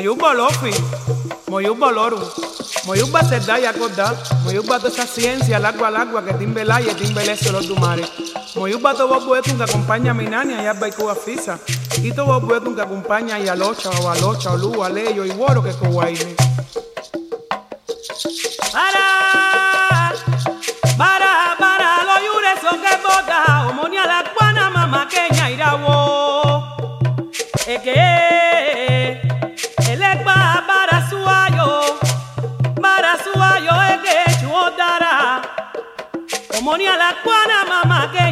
Moyuba lofi, moyuba loru, moyuba sedda y acordar, moyuba toda esa ciencia, al agua al agua que timbe la y timbe eso los dumares. Moyuba todo bobuetum que acompaña a mi nania y a Baiku Fisa. Y todo bobuetum que acompaña a Yalocha o Alocha o Lu, Aleyo y Woro que Kuwaini. Para, para, para, los yures son que bota, homonia la cuana, mamá queña irawo. Es que Homonia la cuana, mamá queña